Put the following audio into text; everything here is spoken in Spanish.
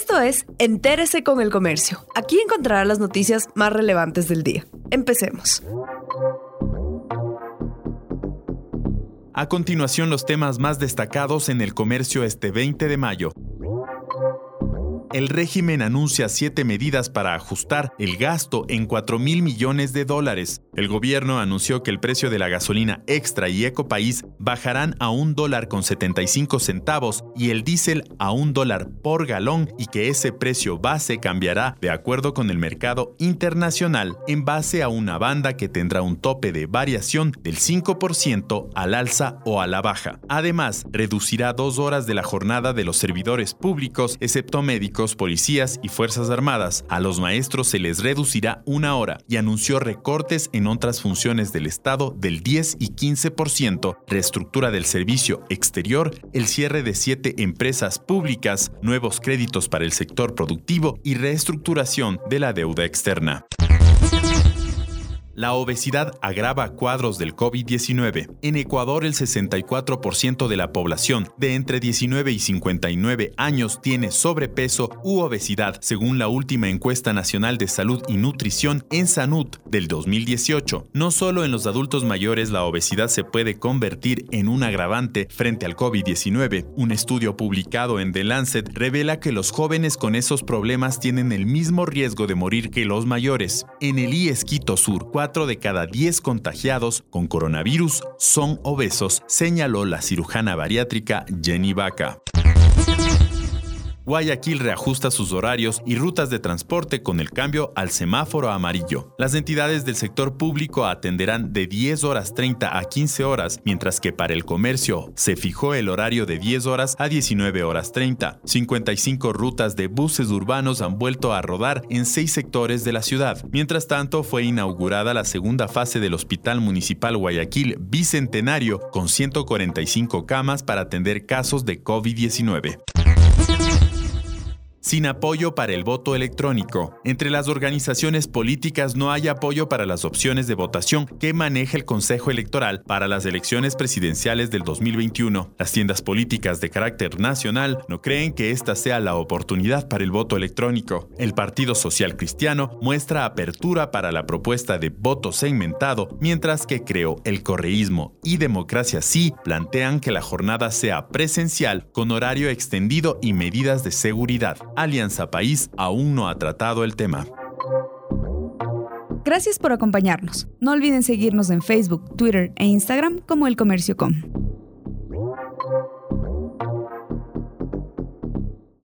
Esto es Entérese con el Comercio. Aquí encontrará las noticias más relevantes del día. Empecemos. A continuación los temas más destacados en el comercio este 20 de mayo el régimen anuncia siete medidas para ajustar el gasto en 4 mil millones de dólares. El gobierno anunció que el precio de la gasolina extra y ecopaís bajarán a un dólar con 75 centavos y el diésel a un dólar por galón y que ese precio base cambiará de acuerdo con el mercado internacional en base a una banda que tendrá un tope de variación del 5% al alza o a la baja. Además, reducirá dos horas de la jornada de los servidores públicos, excepto médicos policías y fuerzas armadas. A los maestros se les reducirá una hora y anunció recortes en otras funciones del Estado del 10 y 15%, reestructura del servicio exterior, el cierre de siete empresas públicas, nuevos créditos para el sector productivo y reestructuración de la deuda externa. La obesidad agrava cuadros del COVID-19. En Ecuador, el 64% de la población de entre 19 y 59 años tiene sobrepeso u obesidad, según la última encuesta nacional de salud y nutrición en Sanud del 2018. No solo en los adultos mayores la obesidad se puede convertir en un agravante frente al COVID-19. Un estudio publicado en The Lancet revela que los jóvenes con esos problemas tienen el mismo riesgo de morir que los mayores. En el IES Sur, de cada 10 contagiados con coronavirus son obesos, señaló la cirujana bariátrica Jenny Vaca. Guayaquil reajusta sus horarios y rutas de transporte con el cambio al semáforo amarillo. Las entidades del sector público atenderán de 10 horas 30 a 15 horas, mientras que para el comercio se fijó el horario de 10 horas a 19 horas 30. 55 rutas de buses urbanos han vuelto a rodar en seis sectores de la ciudad. Mientras tanto, fue inaugurada la segunda fase del Hospital Municipal Guayaquil Bicentenario con 145 camas para atender casos de COVID-19 sin apoyo para el voto electrónico. Entre las organizaciones políticas no hay apoyo para las opciones de votación que maneja el Consejo Electoral para las elecciones presidenciales del 2021. Las tiendas políticas de carácter nacional no creen que esta sea la oportunidad para el voto electrónico. El Partido Social Cristiano muestra apertura para la propuesta de voto segmentado, mientras que creo el correísmo y Democracia Sí plantean que la jornada sea presencial con horario extendido y medidas de seguridad. Alianza País aún no ha tratado el tema. Gracias por acompañarnos. No olviden seguirnos en Facebook, Twitter e Instagram como El Comercio Com.